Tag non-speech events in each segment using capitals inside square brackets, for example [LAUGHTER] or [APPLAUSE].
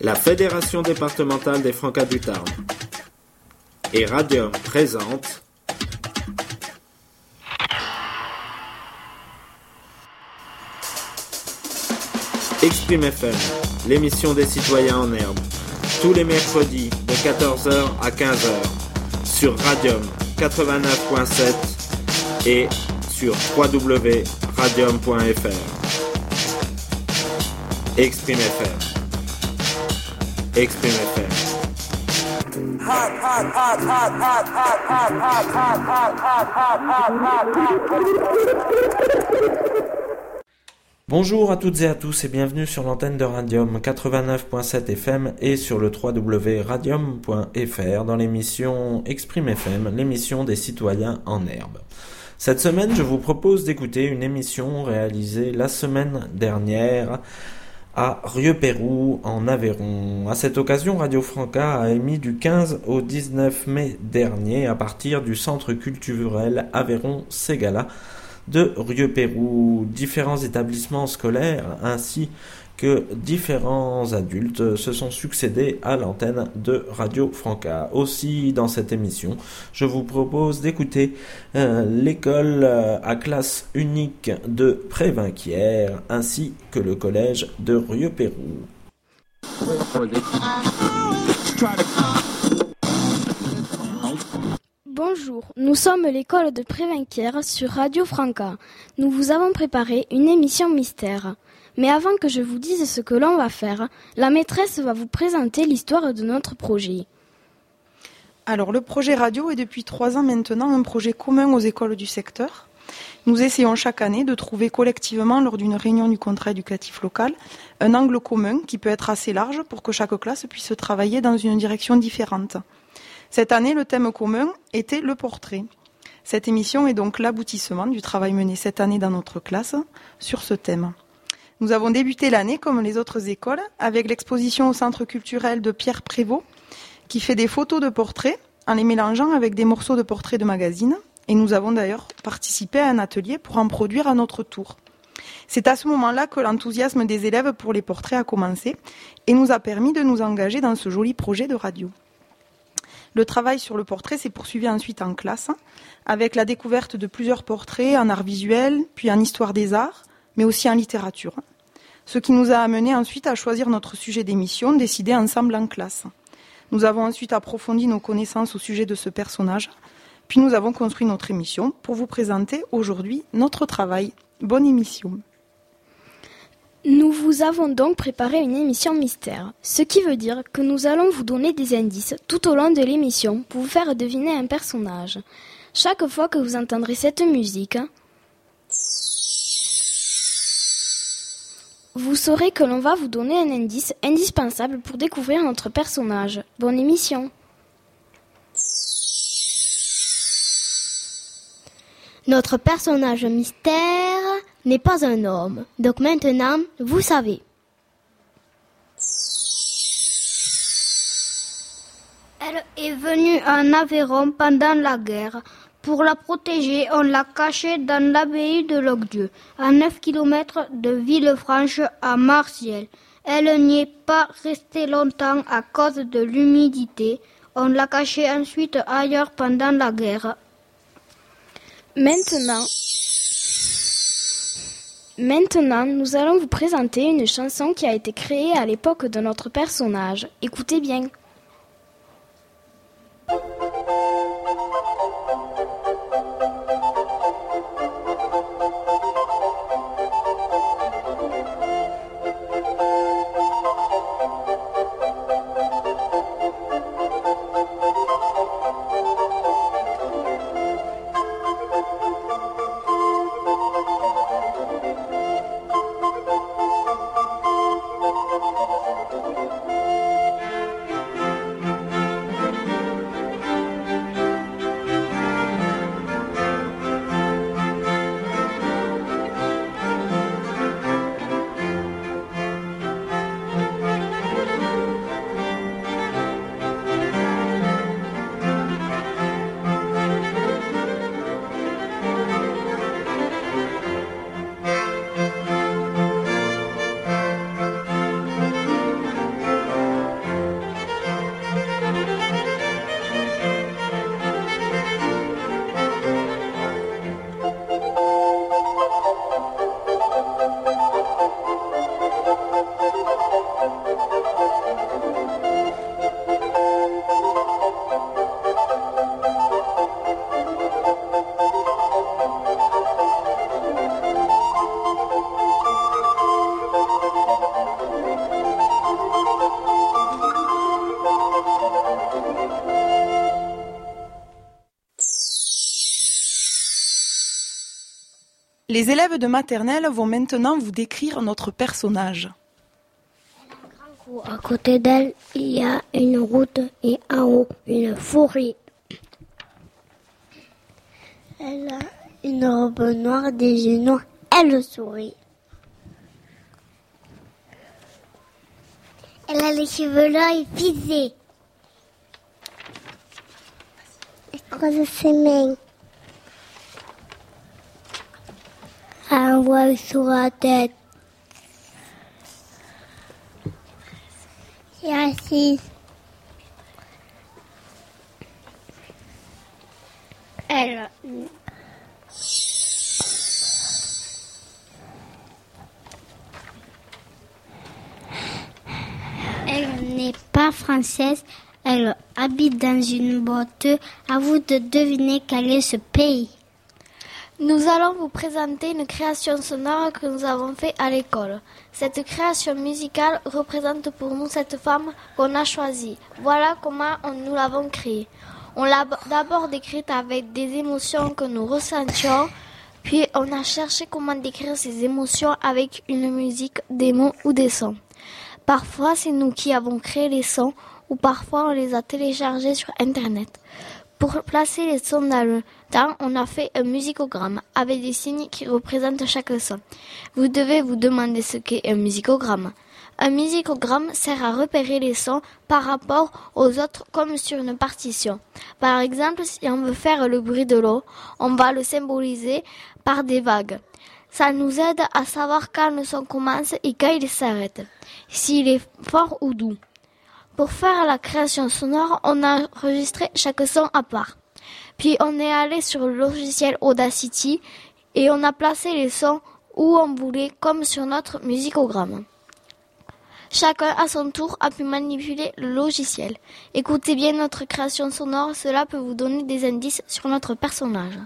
la Fédération départementale des Francas du Tarn et Radium présente Exprime FM, l'émission des citoyens en herbe, tous les mercredis de 14h à 15h sur Radium 89.7 et sur www.radium.fr. Exprime FM. Exprime. Bonjour à toutes et à tous et bienvenue sur l'antenne de Radium 89.7 FM et sur le www.radium.fr dans l'émission Exprime FM, l'émission des citoyens en herbe. Cette semaine, je vous propose d'écouter une émission réalisée la semaine dernière à Rieux-Pérou, en Aveyron. À cette occasion, Radio Franca a émis du 15 au 19 mai dernier à partir du centre culturel Aveyron-Ségala de Rieux-Pérou. Différents établissements scolaires ainsi que différents adultes se sont succédés à l'antenne de Radio Franca. Aussi, dans cette émission, je vous propose d'écouter euh, l'école euh, à classe unique de Prévinquière ainsi que le collège de Rieux-Pérou. Bonjour, nous sommes l'école de Prévinquière sur Radio Franca. Nous vous avons préparé une émission mystère. Mais avant que je vous dise ce que l'on va faire, la maîtresse va vous présenter l'histoire de notre projet. Alors, le projet radio est depuis trois ans maintenant un projet commun aux écoles du secteur. Nous essayons chaque année de trouver collectivement, lors d'une réunion du contrat éducatif local, un angle commun qui peut être assez large pour que chaque classe puisse travailler dans une direction différente. Cette année, le thème commun était le portrait. Cette émission est donc l'aboutissement du travail mené cette année dans notre classe sur ce thème. Nous avons débuté l'année, comme les autres écoles, avec l'exposition au centre culturel de Pierre Prévost, qui fait des photos de portraits en les mélangeant avec des morceaux de portraits de magazines. Et nous avons d'ailleurs participé à un atelier pour en produire à notre tour. C'est à ce moment-là que l'enthousiasme des élèves pour les portraits a commencé et nous a permis de nous engager dans ce joli projet de radio. Le travail sur le portrait s'est poursuivi ensuite en classe, avec la découverte de plusieurs portraits en art visuel, puis en histoire des arts, mais aussi en littérature ce qui nous a amené ensuite à choisir notre sujet d'émission, décidé ensemble en classe. Nous avons ensuite approfondi nos connaissances au sujet de ce personnage, puis nous avons construit notre émission pour vous présenter aujourd'hui notre travail. Bonne émission. Nous vous avons donc préparé une émission mystère, ce qui veut dire que nous allons vous donner des indices tout au long de l'émission pour vous faire deviner un personnage. Chaque fois que vous entendrez cette musique, Vous saurez que l'on va vous donner un indice indispensable pour découvrir notre personnage. Bonne émission. Notre personnage mystère n'est pas un homme. Donc maintenant, vous savez. Elle est venue en Aveyron pendant la guerre. Pour la protéger, on l'a cachée dans l'abbaye de Locdieu, à 9 km de Villefranche à Martiel. Elle n'y est pas restée longtemps à cause de l'humidité. On l'a cachée ensuite ailleurs pendant la guerre. Maintenant, maintenant, nous allons vous présenter une chanson qui a été créée à l'époque de notre personnage. Écoutez bien. Les élèves de maternelle vont maintenant vous décrire notre personnage. À côté d'elle, il y a une route et en haut, une forêt. Elle a une robe noire, des yeux noirs. Elle sourit. Elle a les cheveux longs et frisés. Elle croise ses mains. Elle a un voile sur la tête. Elle. Elle n'est pas française, elle habite dans une boîte. À vous de deviner quel est ce pays. Nous allons vous présenter une création sonore que nous avons faite à l'école. Cette création musicale représente pour nous cette femme qu'on a choisie. Voilà comment nous l'avons créée. On l'a d'abord décrite avec des émotions que nous ressentions, puis on a cherché comment décrire ces émotions avec une musique, des mots ou des sons. Parfois, c'est nous qui avons créé les sons ou parfois on les a téléchargés sur Internet. Pour placer les sons dans le on a fait un musicogramme avec des signes qui représentent chaque son. Vous devez vous demander ce qu'est un musicogramme. Un musicogramme sert à repérer les sons par rapport aux autres comme sur une partition. Par exemple, si on veut faire le bruit de l'eau, on va le symboliser par des vagues. Ça nous aide à savoir quand le son commence et quand il s'arrête, s'il est fort ou doux. Pour faire la création sonore, on a enregistré chaque son à part. Puis on est allé sur le logiciel Audacity et on a placé les sons où on voulait comme sur notre musicogramme. Chacun à son tour a pu manipuler le logiciel. Écoutez bien notre création sonore, cela peut vous donner des indices sur notre personnage.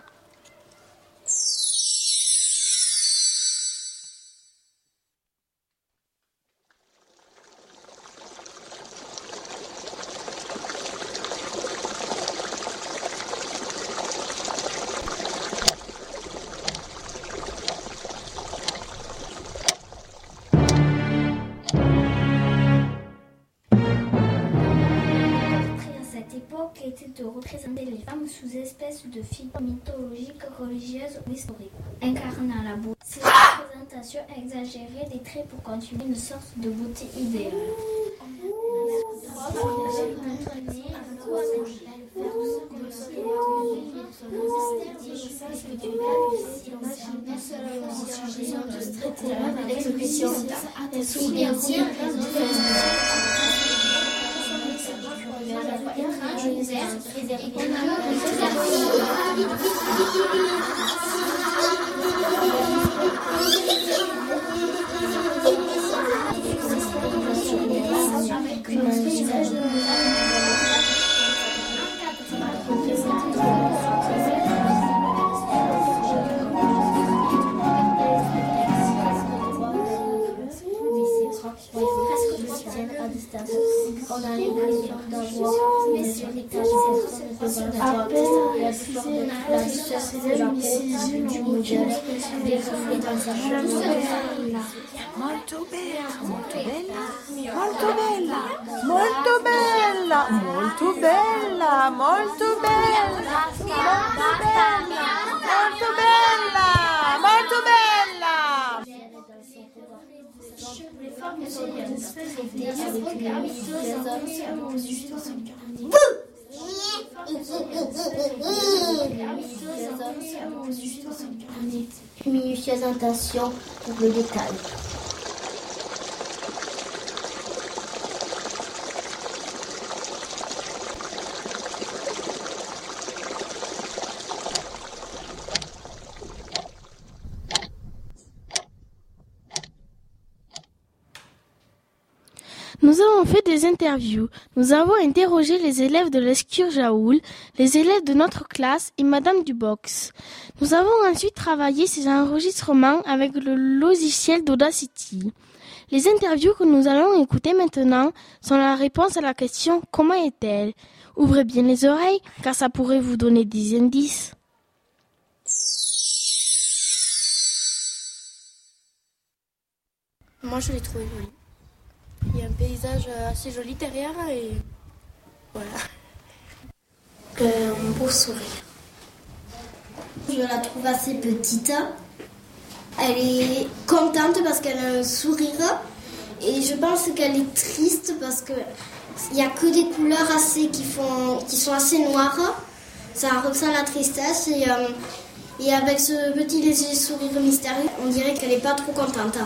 sous-espèce de figure mythologique, religieuse ou historique, incarnant la beauté. C'est une représentation exagérée des traits pour continuer une sorte de beauté idéale craint, une verte, et qu'on a un On la Molto bella, molto bella, molto bella, molto bella, molto bella, molto bella, molto bella, molto bella, Minutieuse intention pour le détail. des interviews, nous avons interrogé les élèves de l'Escure Jaoul, les élèves de notre classe et Madame Dubox. Nous avons ensuite travaillé ces enregistrements avec le logiciel d'Audacity. Les interviews que nous allons écouter maintenant sont la réponse à la question Comment est-elle? Ouvrez bien les oreilles car ça pourrait vous donner des indices. Moi je l'ai trouvé. Il y a un paysage assez joli derrière et voilà. Un beau sourire. Je la trouve assez petite. Elle est contente parce qu'elle a un sourire. Et je pense qu'elle est triste parce que il n'y a que des couleurs assez qui sont assez noires. Ça ressent la tristesse. Et, euh, et avec ce petit léger sourire mystérieux, on dirait qu'elle n'est pas trop contente.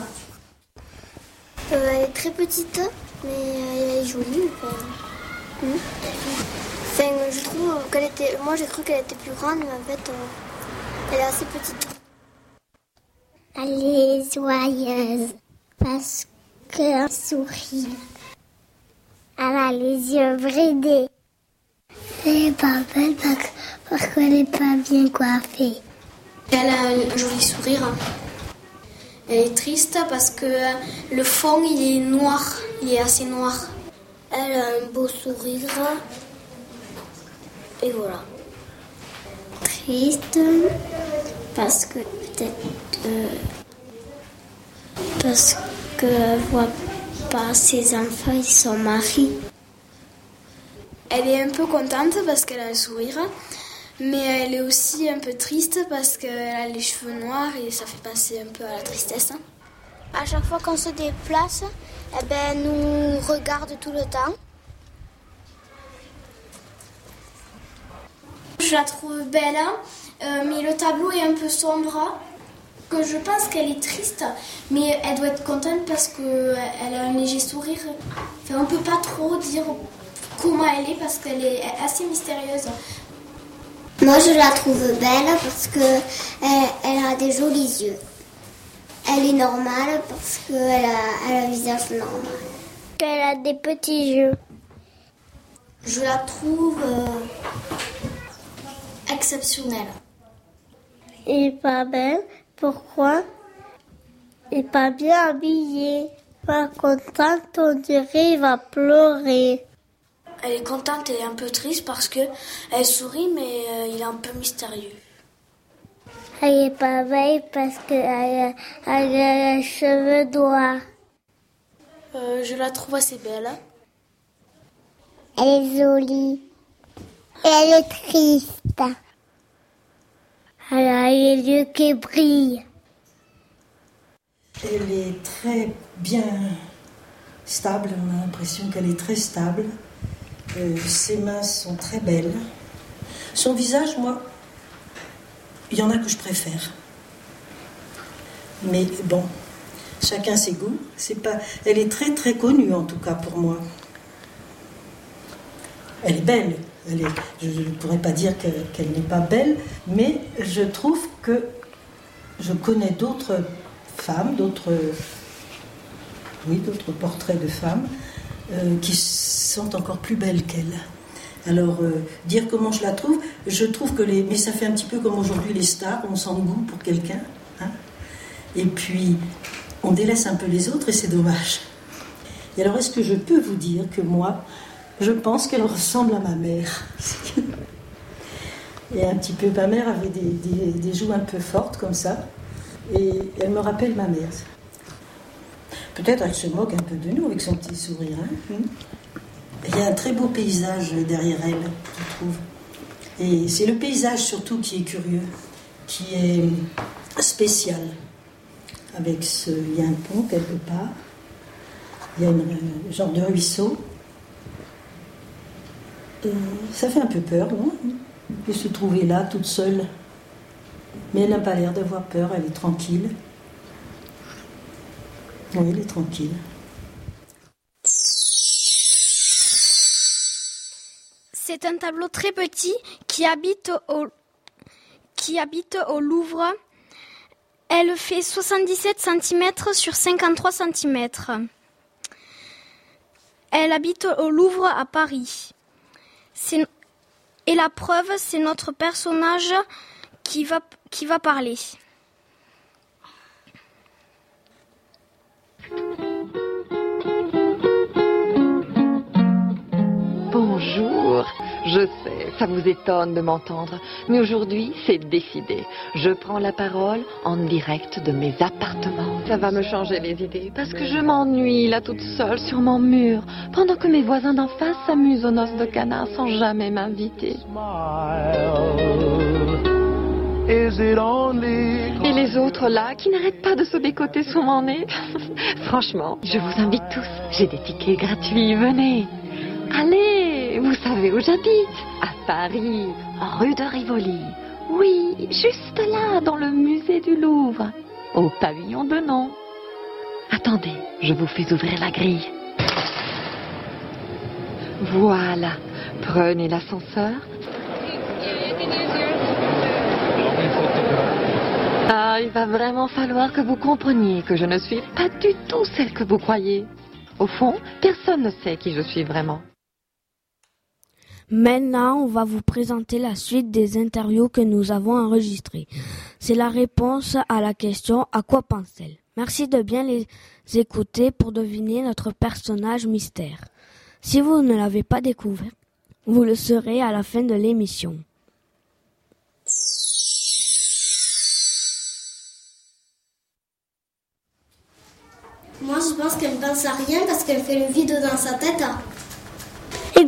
Euh, elle est très petite, mais elle est jolie. Enfin, enfin je trouve qu'elle était. Moi, j'ai cru qu'elle était plus grande, mais en fait, euh, elle est assez petite. Elle est joyeuse parce qu'elle sourit. Elle a les yeux bridés. Elle est pas belle parce qu'elle n'est pas bien coiffée. Elle a un joli sourire. Elle est triste parce que le fond il est noir, il est assez noir. Elle a un beau sourire. Et voilà. Triste parce que peut-être euh, parce qu'elle voit pas ses enfants et son mari. Elle est un peu contente parce qu'elle a un sourire. Mais elle est aussi un peu triste parce qu'elle a les cheveux noirs et ça fait penser un peu à la tristesse. À chaque fois qu'on se déplace, eh ben, elle nous regarde tout le temps. Je la trouve belle, hein. euh, mais le tableau est un peu sombre. Que je pense qu'elle est triste, mais elle doit être contente parce qu'elle a un léger sourire. Enfin, on ne peut pas trop dire comment elle est parce qu'elle est assez mystérieuse. Moi, je la trouve belle parce que elle, a des jolis yeux. Elle est normale parce qu'elle a, elle a un visage normal. Elle a des petits yeux. Je la trouve euh, exceptionnelle. Elle est pas belle. Pourquoi? Elle est pas bien habillée. Pas contente, on dirait il va pleurer. Elle est contente et un peu triste parce que elle sourit, mais euh, il est un peu mystérieux. Elle est pas belle parce qu'elle a, les cheveux noirs. Euh, je la trouve assez belle. Elle est jolie. Elle est triste. Elle a les yeux qui brillent. Elle est très bien stable. On a l'impression qu'elle est très stable. Euh, ses mains sont très belles. Son visage, moi, il y en a que je préfère. Mais bon, chacun ses goûts. C'est pas, elle est très très connue en tout cas pour moi. Elle est belle. Elle est, je ne pourrais pas dire qu'elle n'est pas belle, mais je trouve que je connais d'autres femmes, d'autres, oui, d'autres portraits de femmes euh, qui sont encore plus belles qu'elle. Alors, euh, dire comment je la trouve, je trouve que les. Mais ça fait un petit peu comme aujourd'hui les stars, on sent goût pour quelqu'un. Hein. et puis, on délaisse un peu les autres et c'est dommage. Et alors, est-ce que je peux vous dire que moi, je pense qu'elle ressemble à ma mère? [LAUGHS] Et un petit peu, ma mère avait des, joues un peu fortes comme ça. Et elle me rappelle ma mère. Peut-être elle se moque un peu de nous avec son petit sourire. Hein. Il y a un très beau paysage derrière elle, je trouve. Et c'est le paysage surtout qui est curieux, qui est spécial. Avec ce, il y a un pont quelque part, il y a un genre de ruisseau. Et ça fait un peu peur, de se trouver là toute seule. Mais elle n'a pas l'air d'avoir peur, elle est tranquille. Il est tranquille. C'est un tableau très petit qui habite au, qui habite au Louvre. Elle fait 77 cm sur 53 cm. Elle habite au Louvre à Paris. Et la preuve, c'est notre personnage qui va parler. Ça vous étonne de m'entendre, mais aujourd'hui, c'est décidé. Je prends la parole en direct de mes appartements. Ça va me changer les idées, parce que je m'ennuie là toute seule sur mon mur, pendant que mes voisins d'en face s'amusent aux noces de canard sans jamais m'inviter. Et les autres là, qui n'arrêtent pas de se décoter sous mon nez. [LAUGHS] Franchement, je vous invite tous. J'ai des tickets gratuits, venez. Allez, savez où j'habite À Paris, rue de Rivoli. Oui, juste là, dans le musée du Louvre, au pavillon de nom. Attendez, je vous fais ouvrir la grille. Voilà, prenez l'ascenseur. Ah, il va vraiment falloir que vous compreniez que je ne suis pas du tout celle que vous croyez. Au fond, personne ne sait qui je suis vraiment. Maintenant, on va vous présenter la suite des interviews que nous avons enregistrées. C'est la réponse à la question à quoi pense-t-elle? Merci de bien les écouter pour deviner notre personnage mystère. Si vous ne l'avez pas découvert, vous le serez à la fin de l'émission. Moi, je pense qu'elle pense à rien parce qu'elle fait le vide dans sa tête.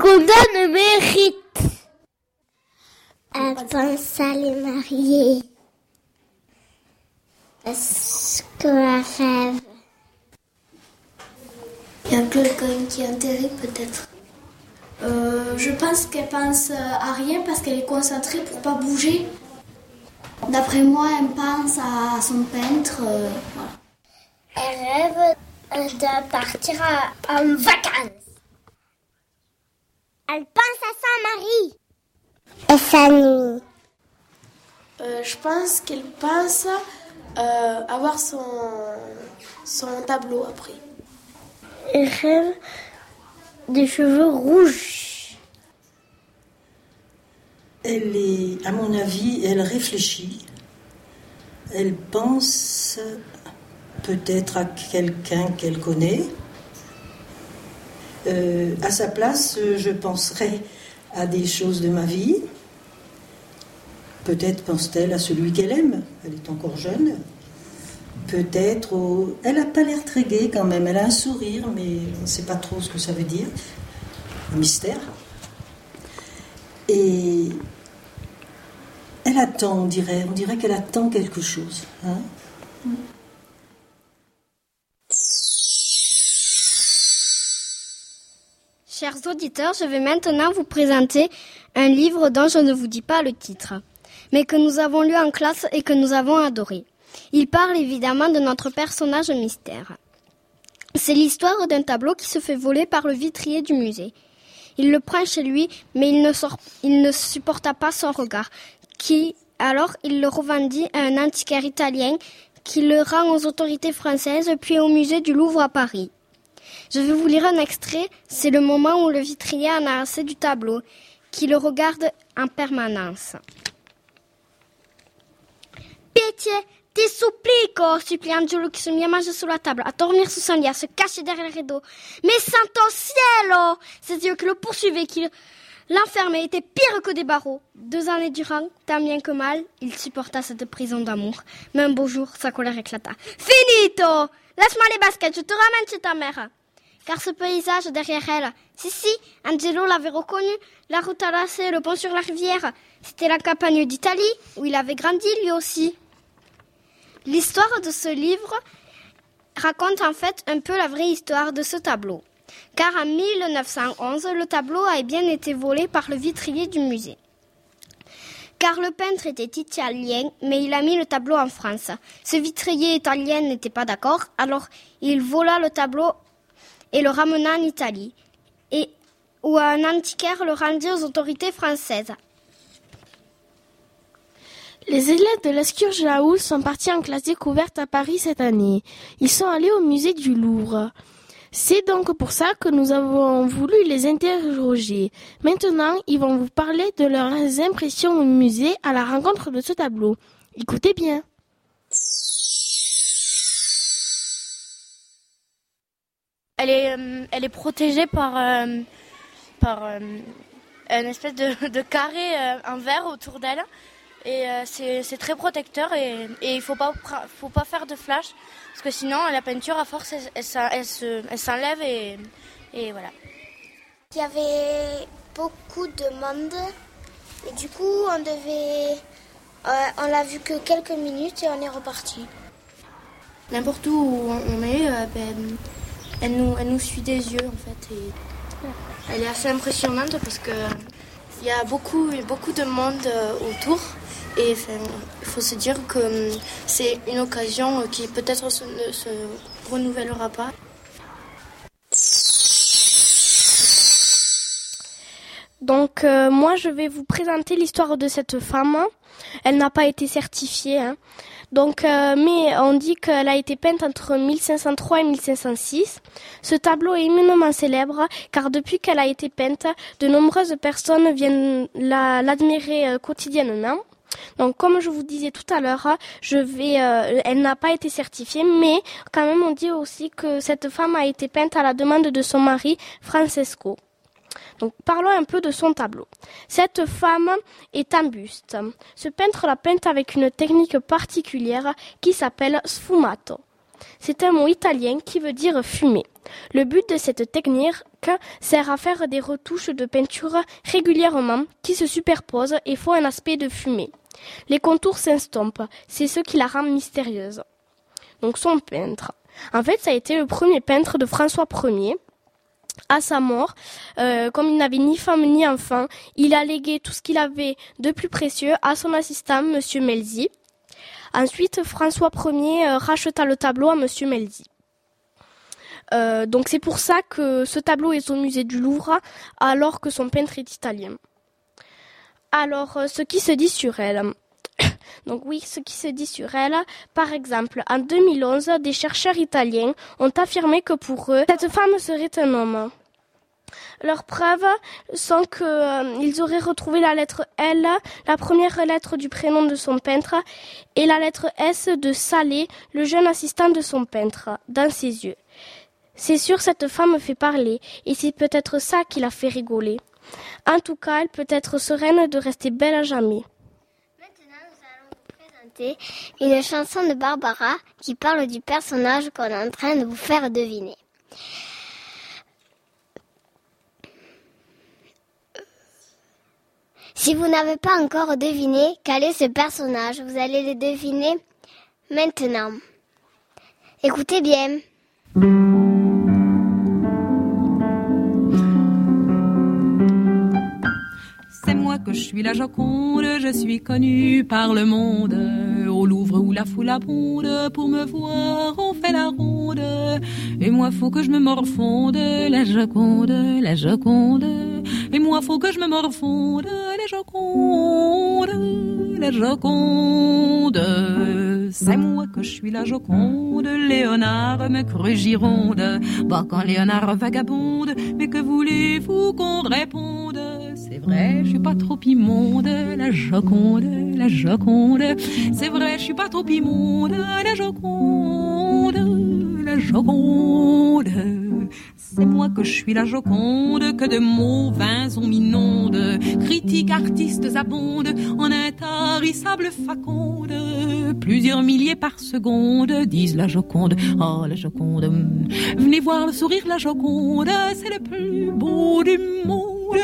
Et Gonda mérite. Elle pense à les marier. Est-ce qu'elle rêve Il y a quelqu'un qui est enterré peut-être. Euh, je pense qu'elle pense à rien parce qu'elle est concentrée pour pas bouger. D'après moi, elle pense à son peintre. euh, voilà. Elle rêve de partir en vacances. Elle pense à son mari. Et sa nuit. Euh, je pense qu'elle pense euh, avoir son, son tableau après. Elle rêve des cheveux rouges. Elle est, à mon avis, elle réfléchit. Elle pense peut-être à quelqu'un qu'elle connaît. Euh, à sa place, euh, je penserais à des choses de ma vie. Peut-être pense-t-elle à celui qu'elle aime. Elle est encore jeune. Peut-être. Elle n'a pas l'air très gaie quand même. Elle a un sourire, mais on ne sait pas trop ce que ça veut dire. Un mystère. Et elle attend, on dirait. On dirait qu'elle attend quelque chose. hein. Chers auditeurs, je vais maintenant vous présenter un livre dont je ne vous dis pas le titre, mais que nous avons lu en classe et que nous avons adoré. Il parle évidemment de notre personnage mystère. C'est l'histoire d'un tableau qui se fait voler par le vitrier du musée. Il le prend chez lui, mais il ne, supporta pas son regard, qui alors il le revendit à un antiquaire italien qui le rend aux autorités françaises puis au musée du Louvre à Paris. Je vais vous lire un extrait. C'est le moment où le vitrier en a assez du tableau, qui le regarde en permanence. Pitié, ti supplico, supplie Angelo qui se mit à manger sous la table, à dormir sous son lit, à se cacher derrière le rideau. Mais santo cielo Ses yeux qui le poursuivaient, qui l'enfermaient, étaient pires que des barreaux. Deux années durant, tant bien que mal, il supporta cette prison d'amour. Mais un beau jour, sa colère éclata. Finito Laisse-moi les baskets, je te ramène chez ta mère car ce paysage derrière elle. Si, si, Angelo l'avait reconnu, la route à lacet, le pont sur la rivière. C'était la campagne d'Italie, où il avait grandi lui aussi. L'histoire de ce livre raconte en fait un peu la vraie histoire de ce tableau. Car en 1911, le tableau a bien été volé par le vitrier du musée. Car le peintre était italien, mais il a mis le tableau en France. Ce vitrier italien n'était pas d'accord, alors il vola le tableau et le ramena en Italie, et où un antiquaire le rendit aux autorités françaises. Les élèves de l'Escure Jaoul sont partis en classe découverte à Paris cette année. Ils sont allés au musée du Louvre. C'est donc pour ça que nous avons voulu les interroger. Maintenant, ils vont vous parler de leurs impressions au musée à la rencontre de ce tableau. Écoutez bien. Elle est, euh, elle est protégée par, euh, par, euh, une espèce de, [LAUGHS] carré en verre autour d'elle. Et c'est très protecteur et, il ne faut pas, faut pas faire de flash parce que sinon la peinture à force elle, s'enlève et, et voilà. Il y avait beaucoup de monde et du coup on devait on l'a vu que quelques minutes et on est reparti. N'importe où on est, euh, ben, elle, nous, elle nous suit des yeux en fait. Et elle est assez impressionnante parce que il y a beaucoup, beaucoup de monde euh, autour. Et il faut se dire que hum, c'est une occasion qui peut-être ne se renouvellera pas. Donc euh, moi je vais vous présenter l'histoire de cette femme. Elle n'a pas été certifiée. Hein. Donc, euh, mais on dit qu'elle a été peinte entre 1503 et 1506. Ce tableau est éminemment célèbre car depuis qu'elle a été peinte, de nombreuses personnes viennent l'admirer euh, quotidiennement. Donc, comme je vous disais tout à l'heure, je vais, euh, elle n'a pas été certifiée, mais quand même on dit aussi que cette femme a été peinte à la demande de son mari Francesco. Parlons un peu de son tableau. Cette femme est un buste. Ce peintre l'a peinte avec une technique particulière qui s'appelle sfumato. C'est un mot italien qui veut dire fumer. Le but de cette technique sert à faire des retouches de peinture régulièrement qui se superposent et font un aspect de fumée. Les contours s'estompent, c'est ce qui la rend mystérieuse. Donc son peintre. En fait, ça a été le premier peintre de François Ier à sa mort, euh, comme il n'avait ni femme ni enfant, il a légué tout ce qu'il avait de plus précieux à son assistant, Monsieur Melzi. Ensuite, François Ier euh, racheta le tableau à Monsieur Melzi. Euh, donc c'est pour ça que ce tableau est au musée du Louvre, alors que son peintre est italien. Alors, ce qui se dit sur elle. Donc oui, ce qui se dit sur elle, par exemple, en 2011, des chercheurs italiens ont affirmé que pour eux, cette femme serait un homme. Leurs preuves sont qu'ils euh, auraient retrouvé la lettre L, la première lettre du prénom de son peintre, et la lettre S de Salé, le jeune assistant de son peintre, dans ses yeux. C'est sûr, cette femme fait parler, et c'est peut-être ça qui l'a fait rigoler. En tout cas, elle peut être sereine de rester belle à jamais une chanson de Barbara qui parle du personnage qu'on est en train de vous faire deviner. Si vous n'avez pas encore deviné quel est ce personnage, vous allez le deviner maintenant. Écoutez bien. Que je suis la Joconde, je suis connue par le monde. Au Louvre la foule abonde, pour me voir on fait la ronde. Et moi faut que je me morfonde, la Joconde, la Joconde. Et moi faut que je me morfonde, la Joconde, la Joconde. C'est moi que je suis la Joconde, Léonard me crut gironde. Bah quand Léonard vagabonde, mais que voulez-vous qu'on réponde? C'est vrai, je suis pas trop immonde, la Joconde, la Joconde. C'est vrai, je suis pas trop la Joconde, la Joconde. C'est moi que je suis la Joconde, que de mots vains on m'inonde. Critiques, artistes abondent en intarissable faconde. Plusieurs milliers par seconde, disent la Joconde. Oh, la Joconde. Venez voir le sourire, la Joconde, c'est le plus beau du monde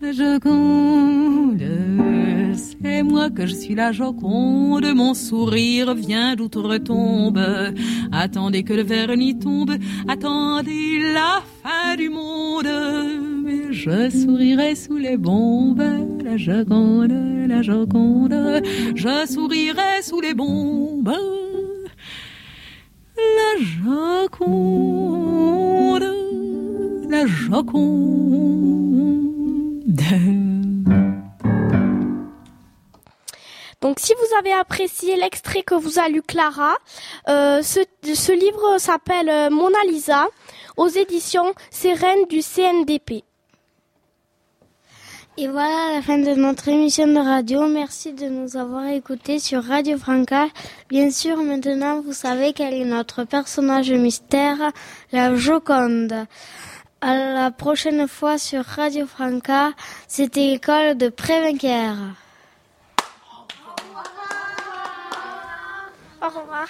la Joconde. C'est moi que je suis la Joconde, mon sourire vient d'outre-tombe. Attendez que le vernis tombe, attendez la fin du monde. Mais je sourirai sous les bombes, la Joconde, la Joconde. Je sourirai sous les bombes. La Joconde, la Joconde. Donc si vous avez apprécié l'extrait que vous a lu Clara, euh, ce, livre s'appelle euh, Mona Lisa aux éditions Sérène du CNDP. Et voilà la fin de notre émission de radio. Merci de nous avoir écoutés sur Radio Franca. Bien sûr, maintenant vous savez quel est notre personnage mystère, la Joconde. À la prochaine fois sur Radio Franca, c'était l'école de Prévencaire. Au revoir.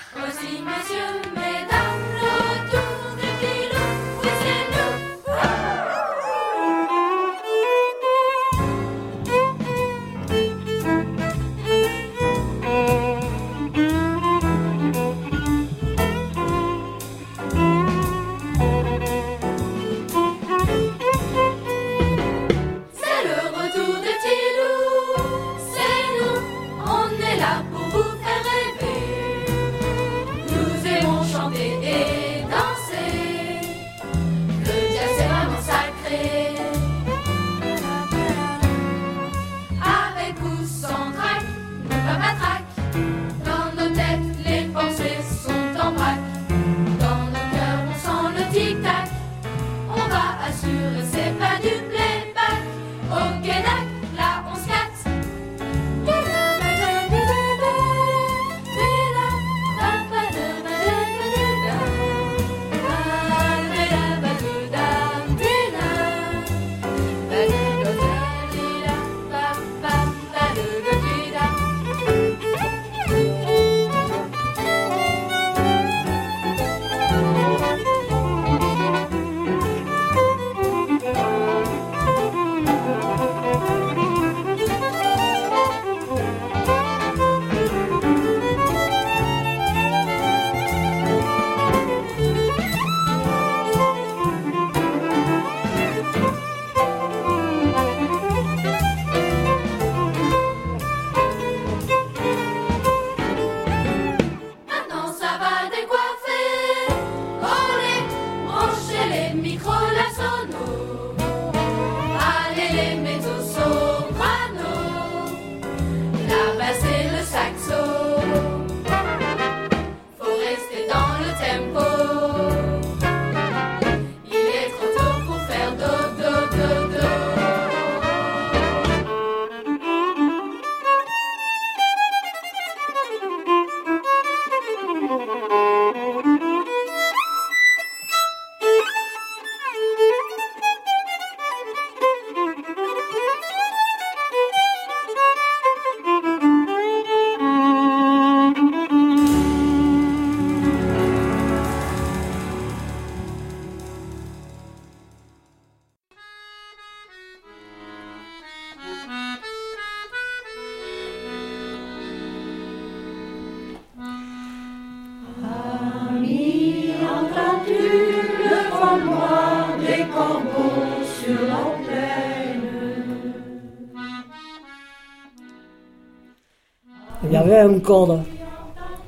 Code.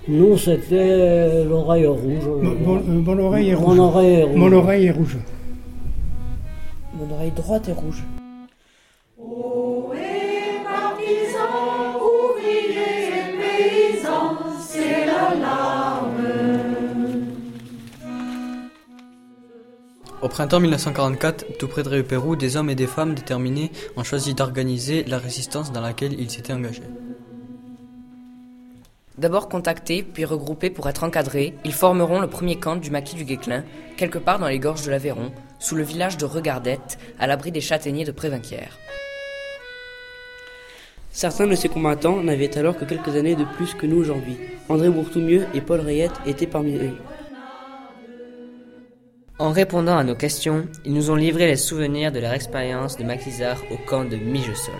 Nous, c'était l'oreille rouge. Mon, mon oreille est Mon rouge. oreille est rouge. Mon oreille est rouge. Mon oreille droite est rouge. Partisans, ouvriers et paysans, c'est l'alarme. Au printemps 1944, tout près de Rio Pérou, des hommes et des femmes déterminés ont choisi d'organiser la résistance dans laquelle ils s'étaient engagés. D'abord contactés, puis regroupés pour être encadrés, ils formeront le premier camp du maquis du Guéclin, quelque part dans les gorges de l'Aveyron, sous le village de Regardette, à l'abri des châtaigniers de Prévinquière. Certains de ces combattants n'avaient alors que quelques années de plus que nous aujourd'hui. André Bourtoumieux et Paul Rayette étaient parmi eux. En répondant à nos questions, ils nous ont livré les souvenirs de leur expérience de maquisards au camp de Migesol.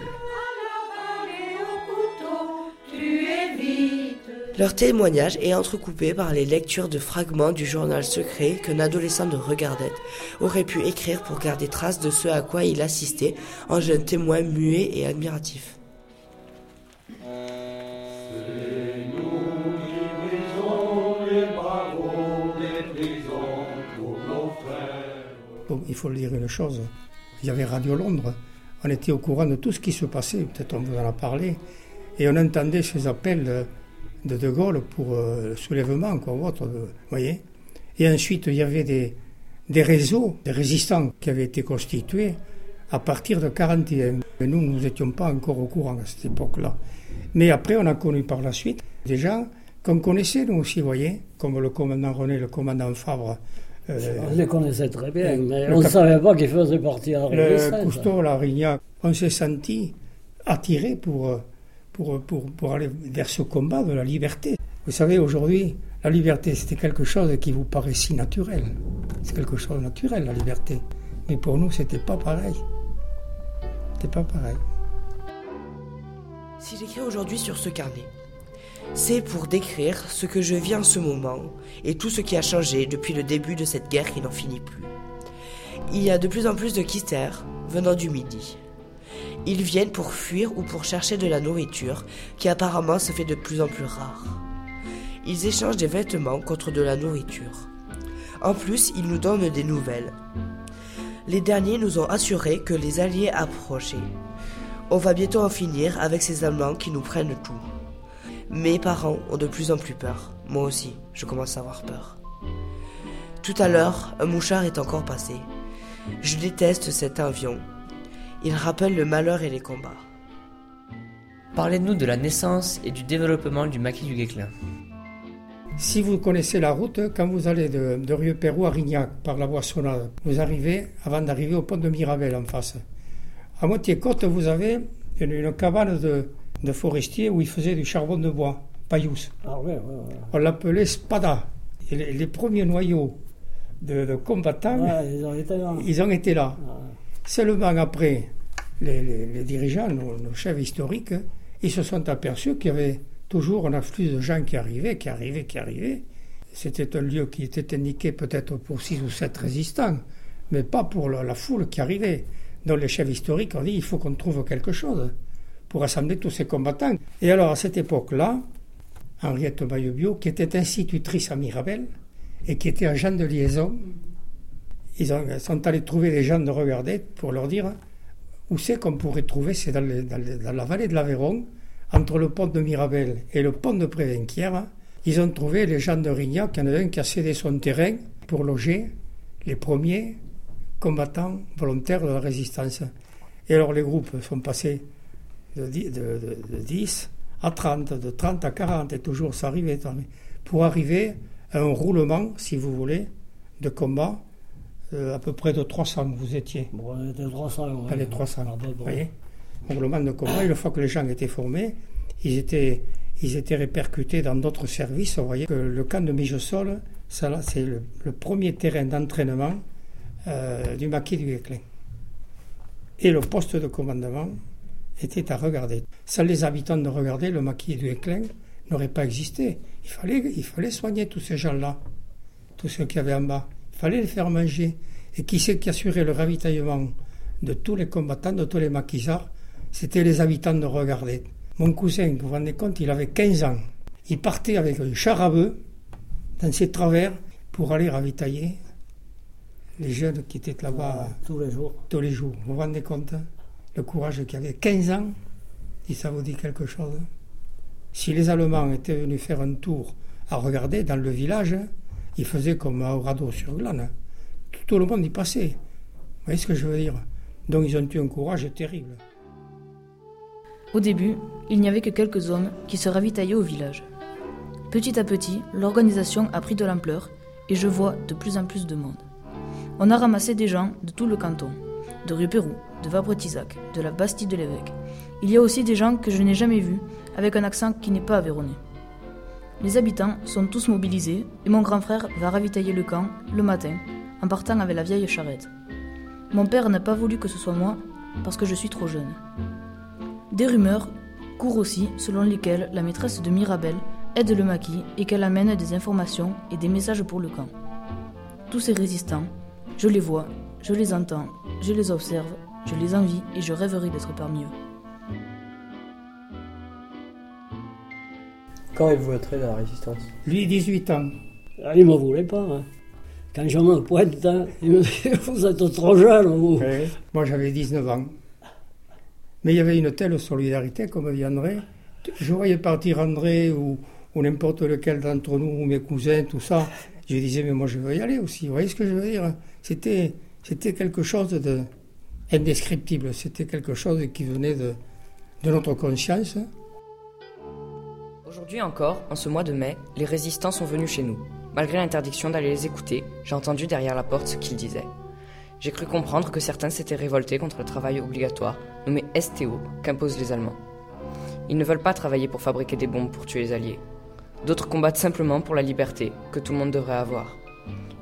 Leur témoignage est entrecoupé par les lectures de fragments du journal secret qu'un adolescent de Regardette aurait pu écrire pour garder trace de ce à quoi il assistait en jeune témoin muet et admiratif. Bon, il faut dire une chose. Il y avait Radio Londres. On était au courant de tout ce qui se passait. Peut-être on vous en a parlé. Et on entendait ces appels euh, de De Gaulle pour euh, le soulèvement, quoi, ou autre, euh, vous voyez. Et ensuite, il y avait des, des réseaux, des résistants qui avaient été constitués à partir de 41. Et nous, nous n'étions pas encore au courant à cette époque-là. Mais après, on a connu par la suite des gens qu'on connaissait, nous aussi, vous voyez, comme le commandant René, le commandant Fabre, euh, on les connaissait très bien, mais le on ne savait pas qu'ils faisaient partie de la le résistance. Cousteau, la Rignac, on s'est senti attiré pour, euh, pour, pour, pour aller vers ce combat de la liberté. Vous savez, aujourd'hui, la liberté, c'était quelque chose qui vous paraît si naturel. C'est quelque chose de naturel, la liberté. Mais pour nous, c'était pas pareil. C'était pas pareil. Si j'écris aujourd'hui sur ce carnet, c'est pour décrire ce que je vis en ce moment et tout ce qui a changé depuis le début de cette guerre qui n'en finit plus. Il y a de plus en plus de quitters venant du Midi. Ils viennent pour fuir ou pour chercher de la nourriture qui apparemment se fait de plus en plus rare. Ils échangent des vêtements contre de la nourriture. En plus, ils nous donnent des nouvelles. Les derniers nous ont assuré que les Alliés approchaient. On va bientôt en finir avec ces Allemands qui nous prennent tout. Mes parents ont de plus en plus peur. Moi aussi, je commence à avoir peur. Tout à l'heure, un mouchard est encore passé. Je déteste cet avion. Il rappelle le malheur et les combats. Parlez-nous de la naissance et du développement du maquis du Guesclin. Si vous connaissez la route, quand vous allez de, de Rieux-Pérou à Rignac par la Boissonnade, vous arrivez, avant d'arriver au pont de Mirabel en face. À moitié côte, vous avez une, une cabane de, de forestiers où ils faisaient du charbon de bois, paillous. Ah ouais, ouais, ouais. On l'appelait Spada. Et les, les premiers noyaux de, de combattants, Ouais, ils ont été là. ils ont été là. Seulement après, les, les- dirigeants, nos, chefs historiques, ils se sont aperçus qu'il y avait toujours un afflux de gens qui arrivaient, qui arrivaient, qui arrivaient. C'était un lieu qui était indiqué peut-être pour six ou sept résistants, mais pas pour la, foule qui arrivait. Donc les chefs historiques ont dit il faut qu'on trouve quelque chose pour rassembler tous ces combattants. Et alors à cette époque-là, Henriette Maillot-Bio, qui était institutrice à Mirabel et qui était agent de liaison, ils ont- sont allés trouver les gens de regarder pour leur dire où c'est qu'on pourrait trouver, c'est dans, la vallée de l'Aveyron, entre le pont de Mirabel et le pont de Prévenquière, ils ont trouvé les gens de Rignac, il y en a un qui a cédé son terrain pour loger les premiers combattants volontaires de la résistance. Et alors les groupes sont passés de, dix- de- de- de 10 à 30, de 30 à 40, et toujours ça arrivait, pour arriver à un roulement, si vous voulez, de combat, euh, à peu près de 300 vous étiez. Bon, on était 300. ouais. Pas les 300. Ah, bon, bon. Vous voyez de combat, une fois que les gens étaient formés, ils étaient, ils étaient répercutés dans d'autres services. Vous voyez que le camp de Migesol, ça là, c'est le, le premier terrain d'entraînement euh, du maquis du Guesclin. Et le poste de commandement était à regarder. Sans les habitants de regarder, le maquis du Guesclin n'aurait pas existé. Il fallait, il fallait soigner tous ces gens-là, tous ceux qui avaient en bas. Il fallait les faire manger. Et qui c'est qui assurait le ravitaillement de tous les combattants, de tous les maquisards? C'était les habitants de Regardet. Mon cousin, vous vous rendez compte, il avait 15 ans. Il partait avec un char à bœuf dans ses travers pour aller ravitailler les jeunes qui étaient là-bas tous les jours. Tous les jours. Vous vous rendez compte hein, Le courage qu'il avait. 15 ans, si ça vous dit quelque chose? hein. Si les Allemands étaient venus faire un tour à regarder dans le village, ils faisaient comme à Oradour-sur-Glane. hein. Tout, tout le monde y passait. Vous voyez ce que je veux dire? Donc ils ont eu un courage terrible. Au début, il n'y avait que quelques hommes qui se ravitaillaient au village. Petit à petit, l'organisation a pris de l'ampleur et je vois de plus en plus de monde. On a ramassé des gens de tout le canton, de Rue-Pérou, de Vabre-Tisac, de la Bastille de l'Évêque. Il y a aussi des gens que je n'ai jamais vus, avec un accent qui n'est pas aveyronnais. Les habitants sont tous mobilisés et mon grand frère va ravitailler le camp le matin en partant avec la vieille charrette. Mon père n'a pas voulu que ce soit moi parce que je suis trop jeune. Des rumeurs courent aussi selon lesquelles la maîtresse de Mirabel aide le maquis et qu'elle amène des informations et des messages pour le camp. Tous ces résistants, je les vois, je les entends, je les observe, je les envie et je rêverai d'être parmi eux. Quand êtes-vous entré dans la résistance Lui, 18 ans. Ah, il ne me voulait pas. hein. Quand je me pointe, hein, il me dit Vous êtes trop jeune, vous. Oui. Moi, j'avais 19 ans. Mais il y avait une telle solidarité, comme dit André. Je voyais partir André ou, ou n'importe lequel d'entre nous, ou mes cousins, tout ça. Je disais, mais moi, je veux y aller aussi. Vous voyez ce que je veux dire C'était, c'était quelque chose de indescriptible. C'était quelque chose qui venait de, de notre conscience. Aujourd'hui encore, en ce mois de mai, les résistants sont venus chez nous. Malgré l'interdiction d'aller les écouter, j'ai entendu derrière la porte ce qu'ils disaient. J'ai cru comprendre que certains s'étaient révoltés contre le travail obligatoire, nommé STO, qu'imposent les Allemands. Ils ne veulent pas travailler pour fabriquer des bombes pour tuer les Alliés. D'autres combattent simplement pour la liberté, que tout le monde devrait avoir.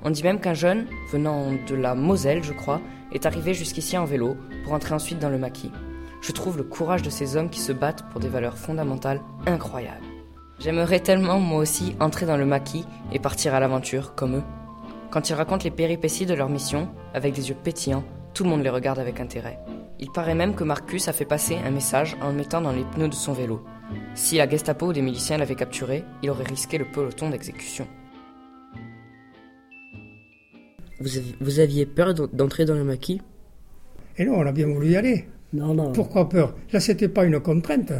On dit même qu'un jeune, venant de la Moselle, je crois, est arrivé jusqu'ici en vélo pour entrer ensuite dans le maquis. Je trouve le courage de ces hommes qui se battent pour des valeurs fondamentales incroyables. J'aimerais tellement, moi aussi, entrer dans le maquis et partir à l'aventure comme eux. Quand ils racontent les péripéties de leur mission, avec des yeux pétillants, tout le monde les regarde avec intérêt. Il paraît même que Marcus a fait passer un message en le mettant dans les pneus de son vélo. Si la Gestapo ou des miliciens l'avaient capturé, il aurait risqué le peloton d'exécution. Vous, aviez, vous aviez peur d'entrer dans le maquis? Et non, on a bien voulu y aller. Non, non. Pourquoi peur? Là, c'était pas une contrainte.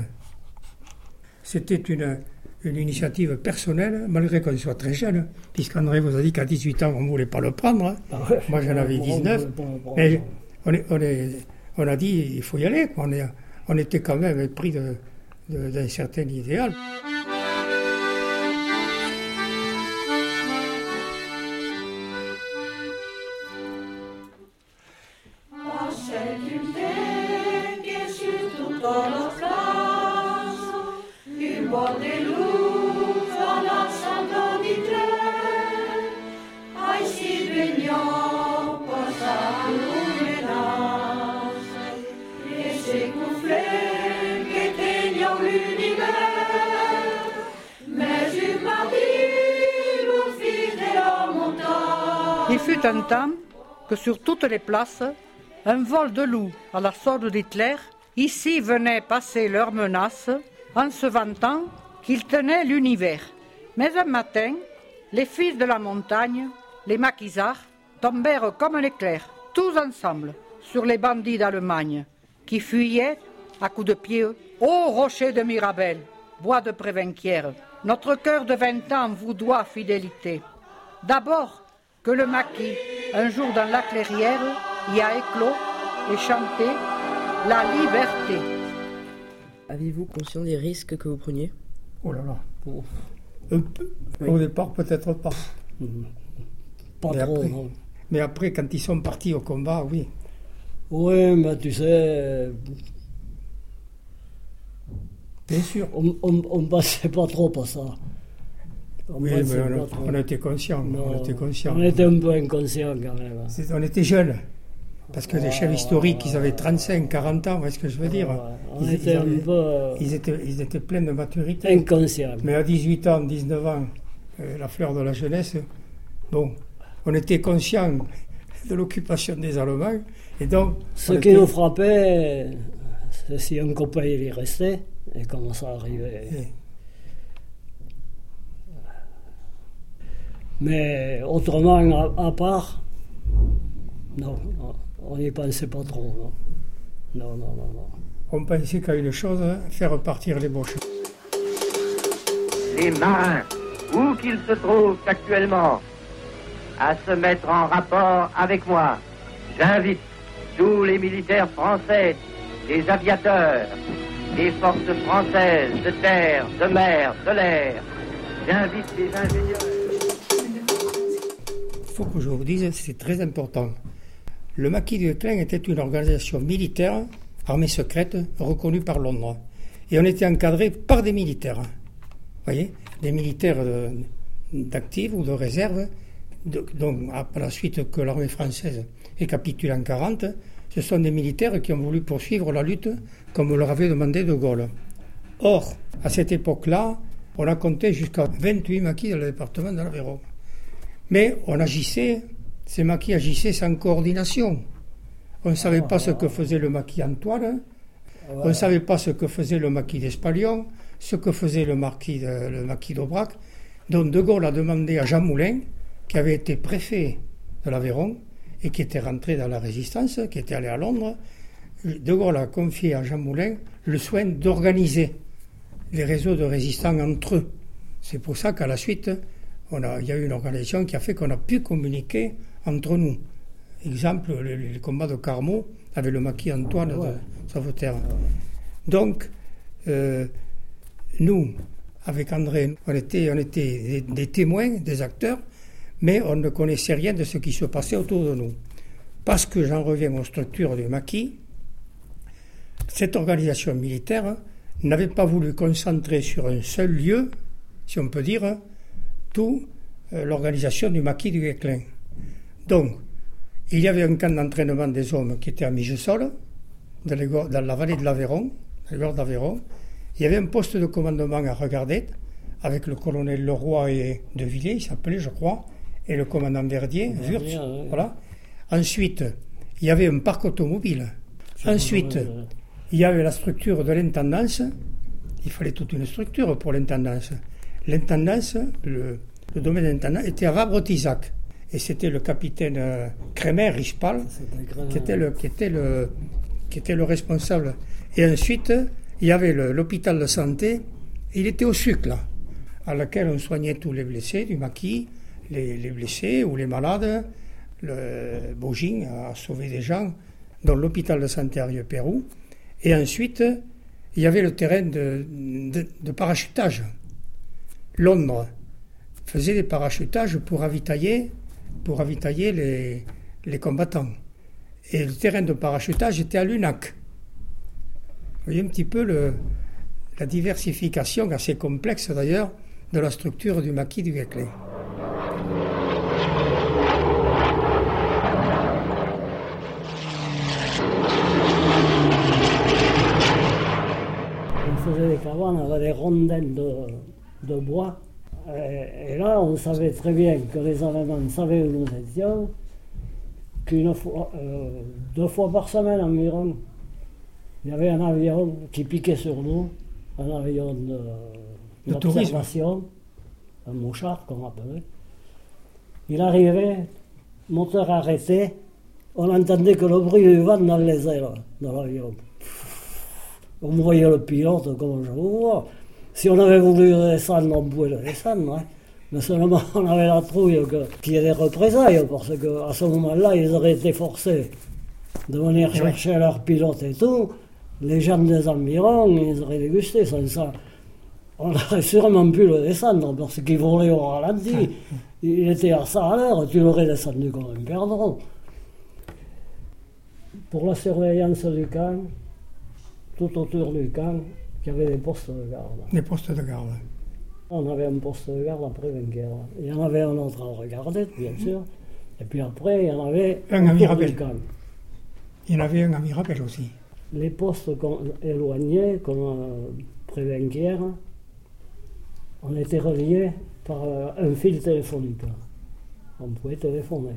C'était une, une initiative personnelle, malgré qu'on soit très jeune, puisqu'André vous a dit qu'à 18 ans, on ne voulait pas le prendre. Ah ouais. Moi, j'en avais 19. Mais on, est, on, est, on, a dit, il faut y aller. On, est, on était quand même pris d'un certain idéal. Que sur toutes les places, un vol de loups à la sorte d'Hitler, ici venaient passer leurs menaces en se vantant qu'ils tenaient l'univers. Mais un matin, les fils de la montagne, les maquisards, tombèrent comme un éclair, tous ensemble, sur les bandits d'Allemagne, qui fuyaient à coups de pied Ô rocher de Mirabel, bois de Prévenquière, notre cœur de vingt ans vous doit fidélité. D'abord que le maquis, un jour dans la clairière, y a éclos et chanté la liberté. Aviez-vous conscience des risques que vous preniez? Oh là là. Un peu. Oui. Au départ, peut-être pas. Mmh. Pas mais trop, après, non. Mais après, quand ils sont partis au combat, oui. Oui, mais tu sais. Bien sûr. On ne passait pas trop par ça. Oui, mais on, on, était conscients. On était conscients. On était un peu inconscients quand même. On était jeunes. Parce que les chefs historiques, ils avaient 35, 40 ans, est-ce que je veux dire On ils, était ils, un peu. Ils étaient, ils étaient pleins de maturité. Inconscients. Mais à 18 ans, 19 ans, euh, la fleur de la jeunesse, bon, on était conscients de l'occupation des Allemands. Et donc, Ce qui était... nous frappait, c'est si un copain il y restait et comment ça arrivait? Mais autrement, à, à, part, non, on n'y pensait pas trop. Non, non, non, non. non. On pensait qu'à une chose, faire partir les boches. Les marins, où qu'ils se trouvent actuellement, à se mettre en rapport avec moi. J'invite tous les militaires français, les aviateurs, les forces françaises de terre, de mer, de l'air. J'invite les ingénieurs. Faut que je vous dise, c'est très important. Le maquis du Klein était une organisation militaire, armée secrète, reconnue par Londres. Et on était encadré par des militaires. Voyez Des militaires d'actifs ou de réserve. De, donc, la suite que l'armée française est capitulée en 40, ce sont des militaires qui ont voulu poursuivre la lutte comme leur avait demandé De Gaulle. Or, à cette époque-là, on a compté jusqu'à 28 maquis dans le département de l'Aveyron. Mais on agissait, ces maquis agissaient sans coordination. On ne savait pas ce que faisait le maquis Antoine, on ne savait pas ce que faisait le maquis d'Espalion, ce que faisait le maquis, de, le maquis d'Aubrac. Donc De Gaulle a demandé à Jean Moulin, qui avait été préfet de l'Aveyron et qui était rentré dans la résistance, qui était allé à Londres, De Gaulle a confié à Jean Moulin le soin d'organiser les réseaux de résistants entre eux. C'est pour ça qu'à la suite, on a, il y a eu une organisation qui a fait qu'on a pu communiquer entre nous. Exemple, le, le combat de Carmaux avec le maquis Antoine ouais. de Sauveterre. Donc, euh, nous, avec André. On était, on était des, des témoins, des acteurs, mais on ne connaissait rien de ce qui se passait autour de nous. Parce que j'en reviens aux structures du maquis, cette organisation militaire n'avait pas voulu concentrer sur un seul lieu, si on peut dire, toute euh, l'organisation du maquis du Guéclin. Donc, il y avait un camp d'entraînement des hommes qui était à Migesol, dans, la vallée de l'Aveyron, d'Aveyron. Il y avait un poste de commandement à Regardet, avec le colonel Leroy et De Villiers, il s'appelait, je crois, et le commandant Verdier, Wurtz, oui. voilà. Ensuite, il y avait un parc automobile. Ensuite, il y avait la structure de l'intendance. Il fallait toute une structure pour l'intendance. L'intendance, le, le domaine d'intendance, était à Vabre-Tisac. Et c'était le capitaine euh, Crémer, Rispal, qui était, le, qui, était le, qui était le responsable. Et ensuite, il y avait l'hôpital de santé. Il était au sucre, là, à laquelle on soignait tous les blessés du maquis, les, les blessés ou les malades. Le Bogin a sauvé des gens, dans l'hôpital de santé à Rieux-Pérou. Et ensuite, il y avait le terrain de, de- de parachutage. Londres faisait des parachutages pour ravitailler, pour ravitailler les, combattants. Et le terrain de parachutage était à Lunac. Vous voyez un petit peu la diversification assez complexe d'ailleurs de la structure du maquis du de, de bois. Et, et là, on savait très bien que les Allemands savaient où nous étions, qu'une fois, euh, deux fois par semaine environ, il y avait un avion qui piquait sur nous, un avion de, De tourisme. un mouchard qu'on appelait. Il arrivait, moteur arrêté, on entendait que le bruit du vent dans les airs de l'avion. On voyait le pilote comme je vous vois? Si on avait voulu le descendre, on pouvait le descendre. hein. Mais seulement on avait la trouille qu'il y ait des représailles, parce qu'à ce moment-là, ils auraient été forcés de venir Eh oui. chercher leur pilote et tout. Les gens des environs, ils auraient dégusté sans ça. On aurait sûrement pu le descendre parce qu'il volait au ralenti. [LAUGHS] Il était à ça à l'heure, tu l'aurais descendu comme un perdreau. Pour la surveillance du camp, tout autour du camp, y avait des postes de garde. Les postes de garde. On avait un poste de garde après Venquer. Il y en avait un autre à regarder, bien sûr. Et puis après, il y en avait Un à Mirabel. Il y en avait un à Mirabel aussi. Les postes qu'on- éloignés, comme euh, près Venquer, on était reliés par euh, un fil téléphonique. On pouvait téléphoner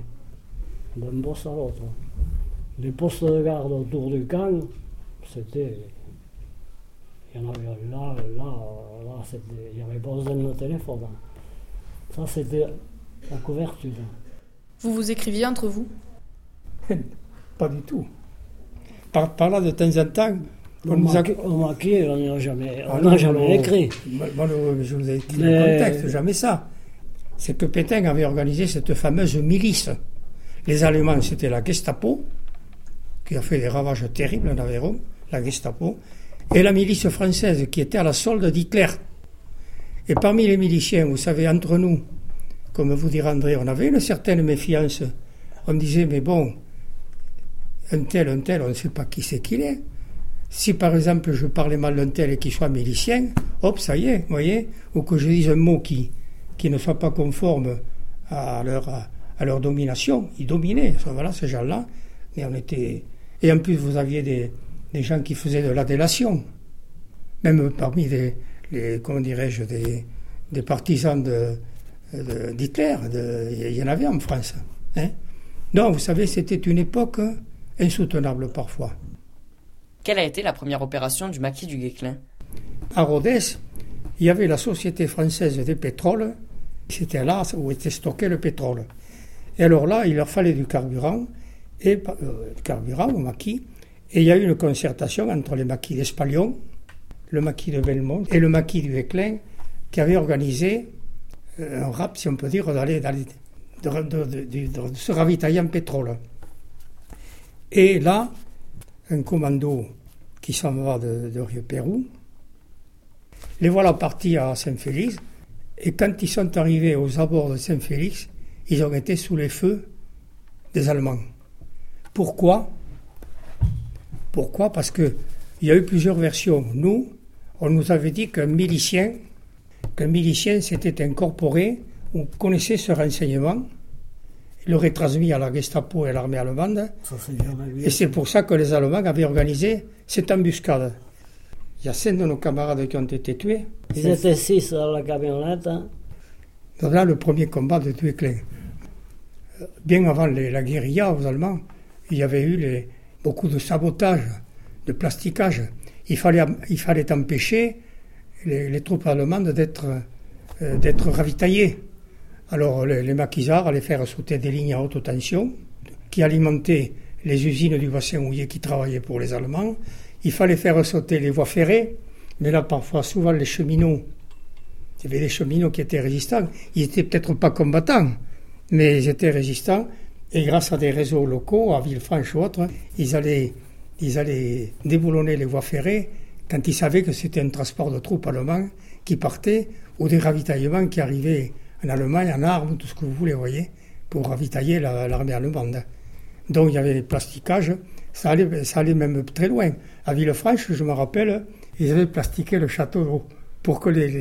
d'un poste à l'autre. Les postes de garde autour du camp, c'était. Il y en avait là, là, là, il n'y avait pas besoin de téléphone. Ça, c'était la couverture. Vous vous écriviez entre vous? [LAUGHS] Pas du tout. Par, par là, de temps en temps, on nous a... maquis, on n'a jamais, on Ah n'a non, jamais écrit. Moi, je vous ai écrit Mais- le contexte, jamais ça. C'est que Pétain avait organisé cette fameuse milice. Les Allemands, c'était la Gestapo, qui a fait des ravages terribles en Aveyron, la Gestapo, et la milice française, qui était à la solde d'Hitler. Et parmi les miliciens, vous savez, entre nous, comme vous dira André, on avait une certaine méfiance. On disait, mais bon, un tel, un tel, on ne sait pas qui c'est qu'il est. Si par exemple je parlais mal d'un tel et qu'il soit milicien, hop, ça y est, voyez, ou que je dise un mot qui, qui ne soit pas conforme à leur, à leur domination, ils dominaient, voilà, ces gens-là, mais on était... Et en plus, vous aviez des, des gens qui faisaient de la délation, même parmi les, les comment dirais-je, des, des partisans de- d'Hitler, de- il y en avait en France. Hein. Donc, vous savez, c'était une époque insoutenable parfois. Quelle a été la première opération du maquis du Guesclin À Rodez, il y avait la Société française des pétroles. C'était là où était stocké le pétrole. Et alors là, il leur fallait du carburant, et euh, carburant au maquis. Et il y a eu une concertation entre les maquis d'Espalion, le maquis de Belmont et le maquis du Éclin, qui avait organisé euh, un rap, si on peut dire, de, se ravitailler en pétrole. Et là, un commando qui s'en va de, de Rieux-Pérou, Les voilà partis à Saint-Félix. Et quand ils sont arrivés aux abords de Saint-Félix, ils ont été sous les feux des Allemands. Pourquoi? Pourquoi? Parce qu'il y a eu plusieurs versions. Nous, on nous avait dit qu'un milicien, qu'un milicien s'était incorporé, on connaissait ce renseignement, il l'aurait transmis à la Gestapo et à l'armée allemande, et c'est pour ça que les Allemands avaient organisé cette embuscade. Il y a cinq de nos camarades qui ont été tués. Ils étaient six dans la camionnette. hein. Donc là, le premier combat de Tuéclin. Bien avant les- la guérilla aux Allemands, il y avait eu les- beaucoup de sabotage, de plasticage. Il fallait, empêcher les, troupes allemandes d'être euh, ravitaillées. Alors les, les maquisards allaient faire sauter des lignes à haute tension qui alimentaient les usines du bassin houillé qui travaillaient pour les Allemands. Il fallait faire sauter les voies ferrées, mais là parfois souvent les cheminots il y avait des cheminots qui étaient résistants. Ils n'étaient peut-être pas combattants, mais ils étaient résistants. Et grâce à des réseaux locaux, à Villefranche ou autres, ils allaient, ils allaient déboulonner les voies ferrées quand ils savaient que c'était un transport de troupes allemands qui partait ou des ravitaillements qui arrivaient en Allemagne, en armes, tout ce que vous voulez, voyez, pour ravitailler la- l'armée allemande. Donc il y avait des plasticages, ça allait, ça allait même très loin. À Villefranche, je me rappelle, ils avaient plastiqué le château pour que les-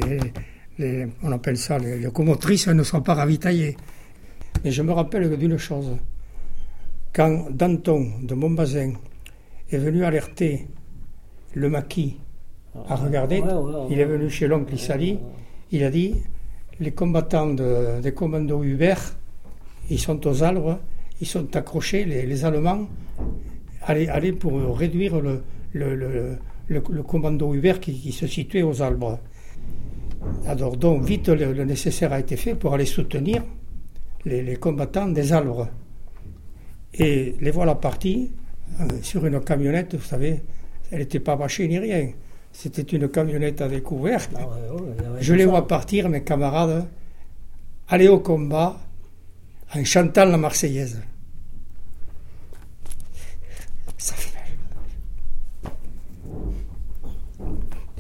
on appelle ça les locomotrices ne soient pas ravitaillées. Mais je me rappelle d'une chose, quand Danton de Montbazin est venu alerter le maquis à regarder, ouais, ouais, ouais. il est venu chez l'oncle Issali, il a dit les combattants de- des commandos Hubert, ils sont aux arbres, ils sont accrochés, les, les Allemands, allaient, allaient pour réduire le, le, le- le- le commando Hubert qui, qui se situait aux arbres. Alors donc vite le nécessaire a été fait pour aller soutenir les, les combattants des arbres. Et les voilà partis euh, sur une camionnette, vous savez, elle n'était pas bâchée ni rien. C'était une camionnette à découvert. Je les vois partir, mes camarades, aller au combat en chantant la Marseillaise. Ça fait mal.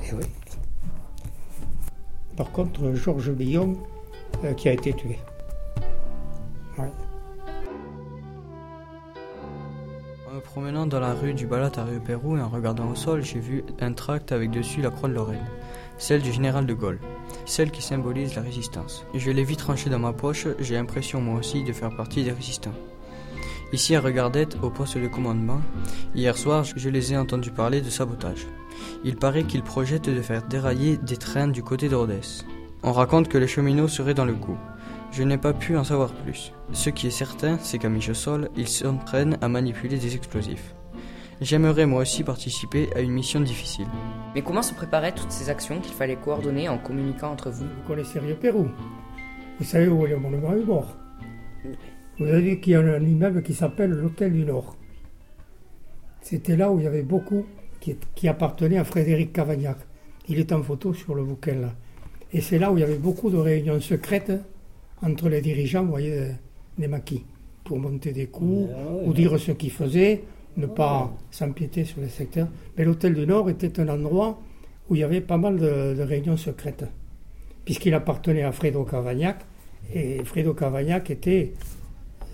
Eh oui. Par contre, Georges Billon, euh, qui a été tué. En me promenant dans la rue du Balat à Rue Pérou et en regardant au sol, j'ai vu un tract avec dessus la croix de Lorraine, celle du général de Gaulle, celle qui symbolise la résistance. Je l'ai vite tranchée dans ma poche, j'ai l'impression moi aussi de faire partie des résistants. Ici à Regardette, au poste de commandement, hier soir, je les ai entendus parler de sabotage. Il paraît qu'ils projettent de faire dérailler des trains du côté de Rodez. On raconte que les cheminots seraient dans le coup. Je n'ai pas pu en savoir plus. Ce qui est certain, c'est qu'à Michesol, ils s'entraînent à manipuler des explosifs. J'aimerais moi aussi participer à une mission difficile. Mais comment se préparaient toutes ces actions qu'il fallait coordonner en communiquant entre vous? Vous connaissez Rio Pérou. Vous savez où est le monument du Nord. Vous avez vu qu'il y a un immeuble qui s'appelle l'Hôtel du Nord. C'était là où il y avait beaucoup qui, qui appartenaient à Frédéric Cavagnac. Il est en photo sur le bouquin là. Et c'est là où il y avait beaucoup de réunions secrètes entre les dirigeants, vous voyez, des maquis, pour monter des coups ou dire ce qu'ils faisaient, ne pas s'empiéter sur les secteurs. Mais l'Hôtel du Nord était un endroit où il y avait pas mal de, de réunions secrètes, puisqu'il appartenait à Fredo Cavagnac, et Fredo Cavagnac était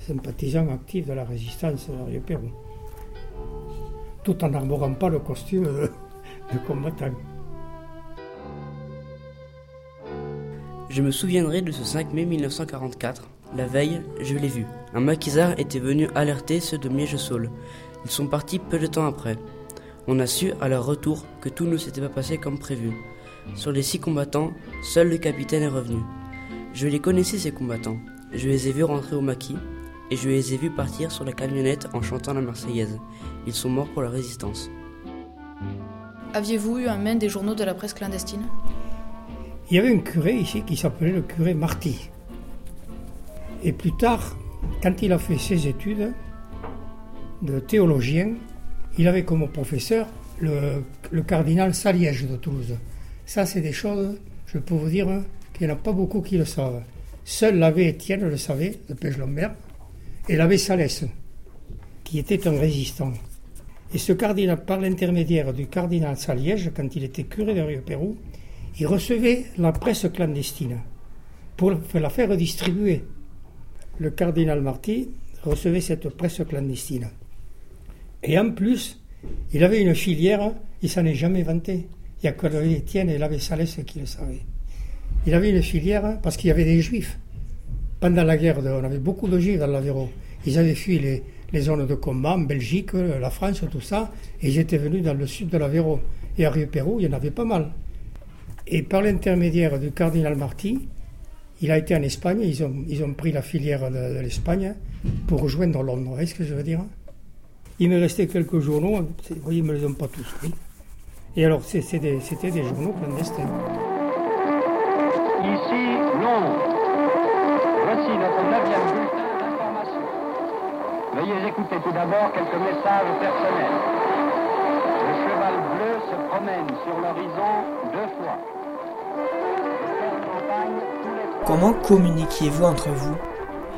sympathisant actif de la résistance du Pérou, tout en n'arborant pas le costume de, de combattant. Je me souviendrai de ce 5 mai 1944. La veille, je l'ai vu. Un maquisard était venu alerter ceux de Miège-Saul. Ils sont partis peu de temps après. On a su à leur retour que tout ne s'était pas passé comme prévu. Sur les six combattants, seul le capitaine est revenu. Je les connaissais ces combattants. Je les ai vus rentrer au maquis et je les ai vus partir sur la camionnette en chantant la Marseillaise. Ils sont morts pour la résistance. Aviez-vous eu en main des journaux de la presse clandestine? Il y avait un curé ici qui s'appelait le curé Marty. Et plus tard, quand il a fait ses études de théologien, il avait comme professeur le, cardinal Saliège de Toulouse. Ça, c'est des choses, je peux vous dire, qu'il n'y en a pas beaucoup qui le savent. Seul l'abbé Étienne le savait, de Pêche-Lambert, et l'abbé Salès, qui était un résistant. Et ce cardinal, par l'intermédiaire du cardinal Saliège, quand il était curé de Rio Pérou, il recevait la presse clandestine pour la faire distribuer. Le cardinal Marty recevait cette presse clandestine. Et en plus, il avait une filière, il s'en est jamais vanté. Il n'y a que Étienne et l'abbé Salès qui le savaient. Il avait une filière parce qu'il y avait des juifs. Pendant la guerre, on avait beaucoup de juifs dans l'Aveyron. Ils avaient fui les, zones de combat en Belgique, la France, tout ça, et ils étaient venus dans le sud de l'Aveyron. Et à Rio-Pérou, il y en avait pas mal. Et par l'intermédiaire du cardinal Marty, il a été en Espagne, ils ont, ils ont pris la filière de, l'Espagne pour rejoindre Londres. Vous voyez ce que je veux dire Il me restait quelques journaux, vous voyez, ils ne me les ont pas tous pris. Et alors, c'était des, des journaux clandestins. Ici, Londres. Voici notre neuvième bulletin d'information. Veuillez écouter tout d'abord quelques messages personnels. Sur l'horizon deux fois. Comment communiquiez-vous entre vous?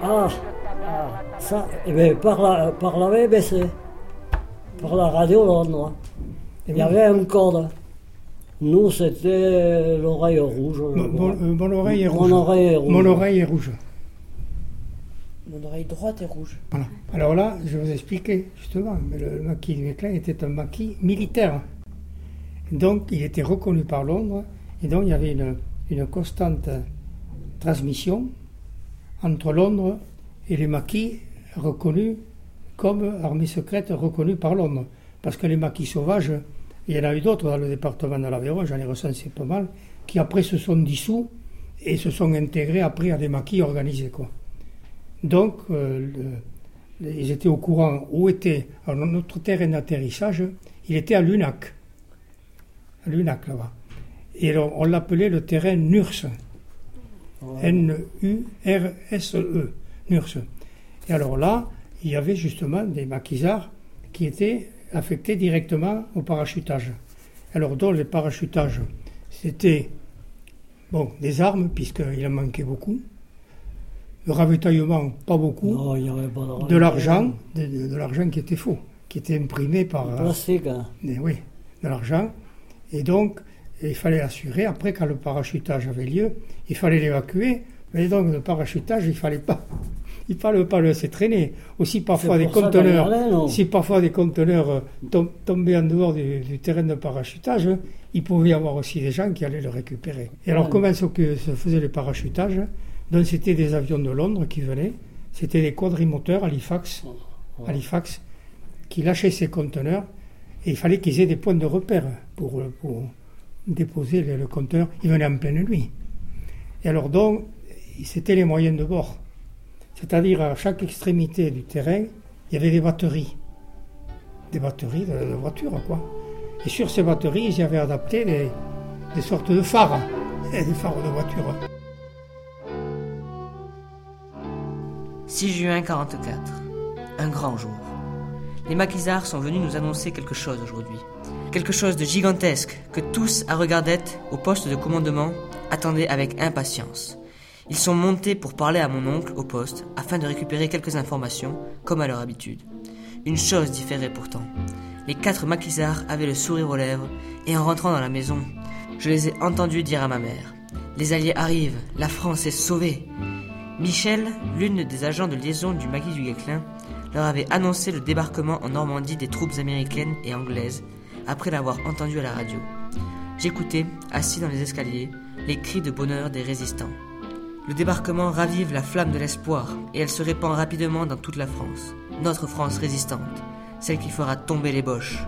Ah, ah, ça, eh bien, par la, par la BBC, par la radio Londres. Il y avait un code. Nous, c'était l'oreille rouge. Mon, euh, mon oreille est Mon rouge. oreille est rouge. Mon oreille est rouge. Mon oreille droite est rouge. Voilà. Alors là, je vais vous expliquer justement. mais Le, le maquis du Éclin était un maquis militaire. Donc, il était reconnu par Londres. Et donc, il y avait une, constante transmission entre Londres et les maquis reconnus comme armée secrète reconnue par Londres. Parce que les maquis sauvages, il y en a eu d'autres dans le département de l'Aveyron, j'en ai recensé pas mal, qui après se sont dissous et se sont intégrés après à des maquis organisés. Quoi. Donc, euh, ils étaient au courant où était notre terrain d'atterrissage. Il était à Lunac, Lunac là-bas. Et alors, on l'appelait le terrain NURS. N-U-R-S-E, E, NURS. Et alors là, il y avait justement des maquisards qui étaient affectés directement au parachutage. Alors, dans les parachutages, c'était bon, des armes, puisqu'il en manquait beaucoup. Le ravitaillement, pas beaucoup. Non, il n'y avait pas de de l'argent, de, de- de l'argent qui était faux, qui était imprimé par. euh, Plastique, hein. des- oui, de l'argent. Et donc, il fallait assurer, après, quand le parachutage avait lieu, il fallait l'évacuer. Mais donc, le parachutage, il fallait pas. [LAUGHS] Il fallait pas le laisser traîner. Aussi, parfois, des conteneurs. Si parfois des conteneurs euh, tom- tombaient en dehors du, du terrain de parachutage, il pouvait y avoir aussi des gens qui allaient le récupérer. Et alors, Ouais. comment se, que se faisait le parachutage? Donc, c'était des avions de Londres qui venaient. C'était des quadrimoteurs Halifax, Halifax qui lâchaient ces conteneurs. Et il fallait qu'ils aient des points de repère pour, déposer le, compteur. Ils venaient en pleine nuit. Et alors, donc, c'était les moyens de bord. C'est-à-dire, à chaque extrémité du terrain, il y avait des batteries. Des batteries de, de voitures, quoi. Et sur ces batteries, ils avaient adapté des, des sortes de phares. [LAUGHS] Des phares de voiture. 6 juin 44. Un grand jour. Les maquisards sont venus nous annoncer quelque chose aujourd'hui. Quelque chose de gigantesque que tous à Regardette, au poste de commandement, attendaient avec impatience. Ils sont montés pour parler à mon oncle au poste afin de récupérer quelques informations, comme à leur habitude. Une chose différait pourtant. Les quatre maquisards avaient le sourire aux lèvres et en rentrant dans la maison, je les ai entendus dire à ma mère Les Alliés arrivent, la France est sauvée. Michel, l'une des agents de liaison du maquis du Guesclin, leur avait annoncé le débarquement en Normandie des troupes américaines et anglaises après l'avoir entendu à la radio. J'écoutais, assis dans les escaliers, les cris de bonheur des résistants. Le débarquement ravive la flamme de l'espoir et elle se répand rapidement dans toute la France. Notre France résistante, celle qui fera tomber les boches.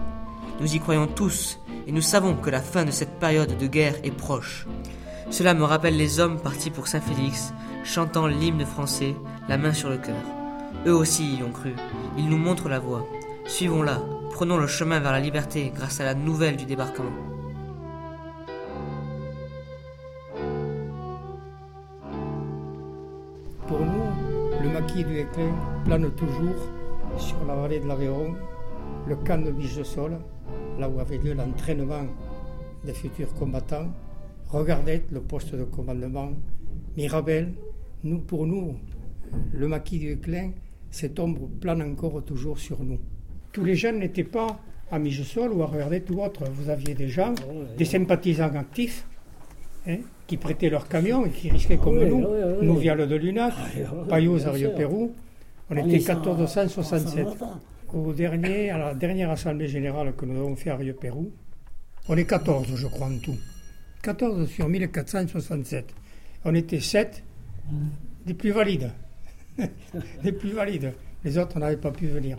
Nous y croyons tous et nous savons que la fin de cette période de guerre est proche. Cela me rappelle les hommes partis pour Saint-Félix, chantant l'hymne français, la main sur le cœur. Eux aussi y ont cru. Ils nous montrent la voie. Suivons-la. Prenons le chemin vers la liberté grâce à la nouvelle du débarquement. Pour nous, le maquis du Éclin plane toujours sur la vallée de l'Aveyron, le camp de Biche de Sol, là où avait lieu l'entraînement des futurs combattants. Regardez le poste de commandement, Mirabel. Nous, pour nous, le maquis du Éclin, cette ombre plane encore toujours sur nous. Tous les jeunes n'étaient pas à Migesol ou à Regardette ou autre. Vous aviez des gens, des sympathisants actifs, hein, qui prêtaient leur camion et qui risquaient comme oui, nous, nous via le de Lunac, Ah, Payos à Rio sûr. Pérou. On On était est sans- 1467. sans matin. Au dernier, à la dernière assemblée générale que nous avons fait à Rio Pérou, on est 14, je crois, en tout. 14 sur 1467. On était 7 des plus valides. Les plus valides. Les autres n'avaient pas pu venir.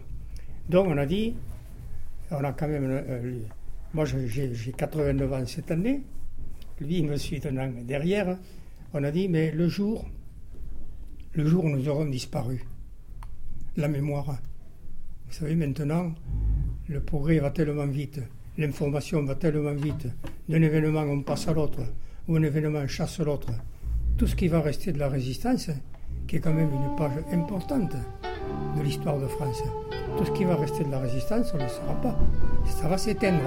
Donc on a dit, on a quand même. euh, lui- moi j'ai 89 ans cette année, lui il me suit un an derrière. On a dit, mais le jour, le jour où nous aurons disparu, la mémoire. Vous savez, maintenant, le progrès va tellement vite, l'information va tellement vite. D'un événement, on passe à l'autre, ou un événement chasse l'autre. Tout ce qui va rester de la résistance, qui est quand même une page importante de l'histoire de France, tout ce qui va rester de la résistance, on ne le saura pas. Ça va s'éteindre.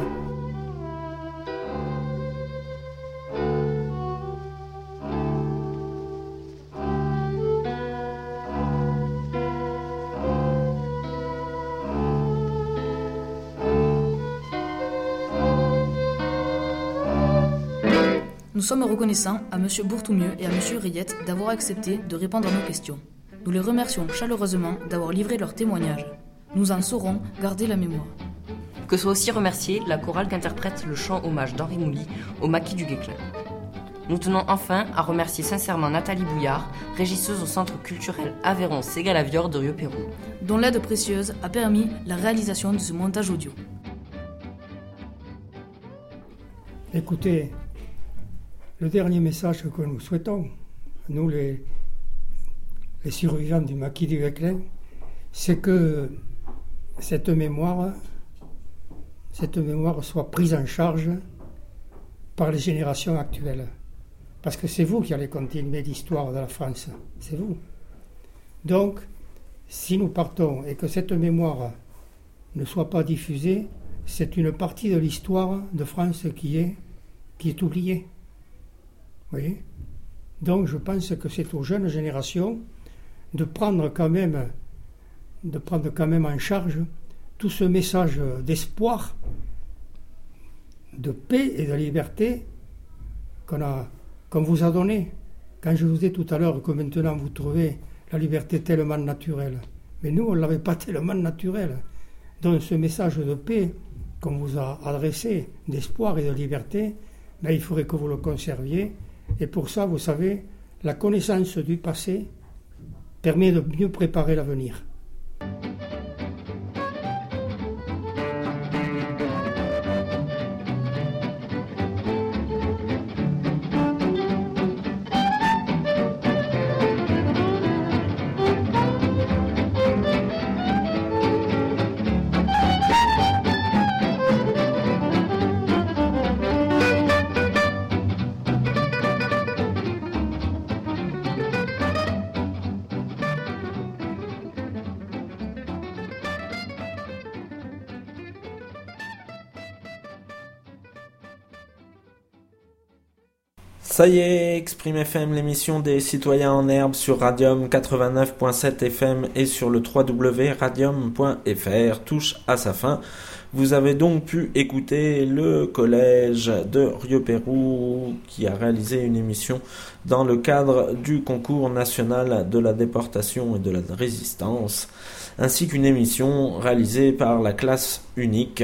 Nous sommes reconnaissants à M. Bourtoumieux et à M. Rayette d'avoir accepté de répondre à nos questions. Nous les remercions chaleureusement d'avoir livré leur témoignage. Nous en saurons garder la mémoire. Que soit aussi remerciée la chorale qu'interprète le chant hommage d'Henri Mouly au maquis du Guesclin. Nous tenons enfin à remercier sincèrement Nathalie Bouillard, régisseuse au Centre culturel Aveyron Ségalavior de Rio-Pérou. dont l'aide précieuse a permis la réalisation de ce montage audio. Écoutez, le dernier message que nous souhaitons, nous les, survivants du maquis du Guesclin, c'est que cette mémoire, cette mémoire soit prise en charge par les générations actuelles. Parce que c'est vous qui allez continuer l'histoire de la France, c'est vous. Donc, si nous partons et que cette mémoire ne soit pas diffusée, c'est une partie de l'histoire de France qui est, qui est oubliée. Donc je pense que c'est aux jeunes générations de prendre quand même, de prendre quand même en charge tout ce message d'espoir, de paix et de liberté qu'on vous a donné. Quand je vous ai tout à l'heure que maintenant vous trouvez la liberté tellement naturelle, mais nous on ne l'avait pas [LAUGHS] tellement naturelle. Donc ce message de paix qu'on vous a adressé, d'espoir et de liberté, ben, il faudrait que vous le conserviez. Et pour ça, vous savez, la connaissance du passé permet de mieux préparer l'avenir. Ça y est, Exprime FM, l'émission des citoyens en herbe sur Radium 89.7 FM et sur le www.radium.fr touche à sa fin. Vous avez donc pu écouter le collège de Rio-Pérou qui a réalisé une émission dans le cadre du concours national de la déportation et de la résistance, ainsi qu'une émission réalisée par la classe unique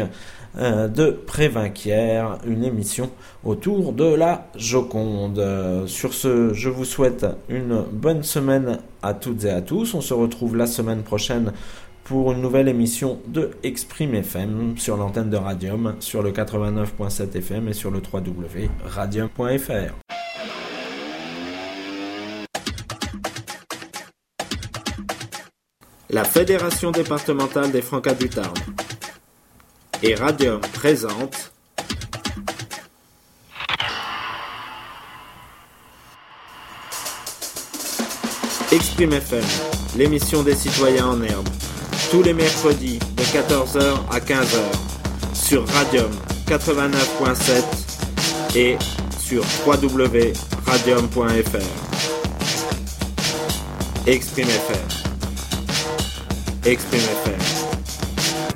de Prévinquière, une émission autour de la Joconde. Euh, Sur ce, je vous souhaite une bonne semaine à toutes et à tous. On se retrouve la semaine prochaine pour une nouvelle émission de Exprime FM sur l'antenne de Radium, sur le 89.7 FM et sur le www.radium.fr. La Fédération départementale des Francas du et Radium présente Exprime FM, l'émission des citoyens en herbe, tous les mercredis de 14h à 15h sur Radium 89.7 et sur www.radium.fr. Exprime FM. Exprime FM.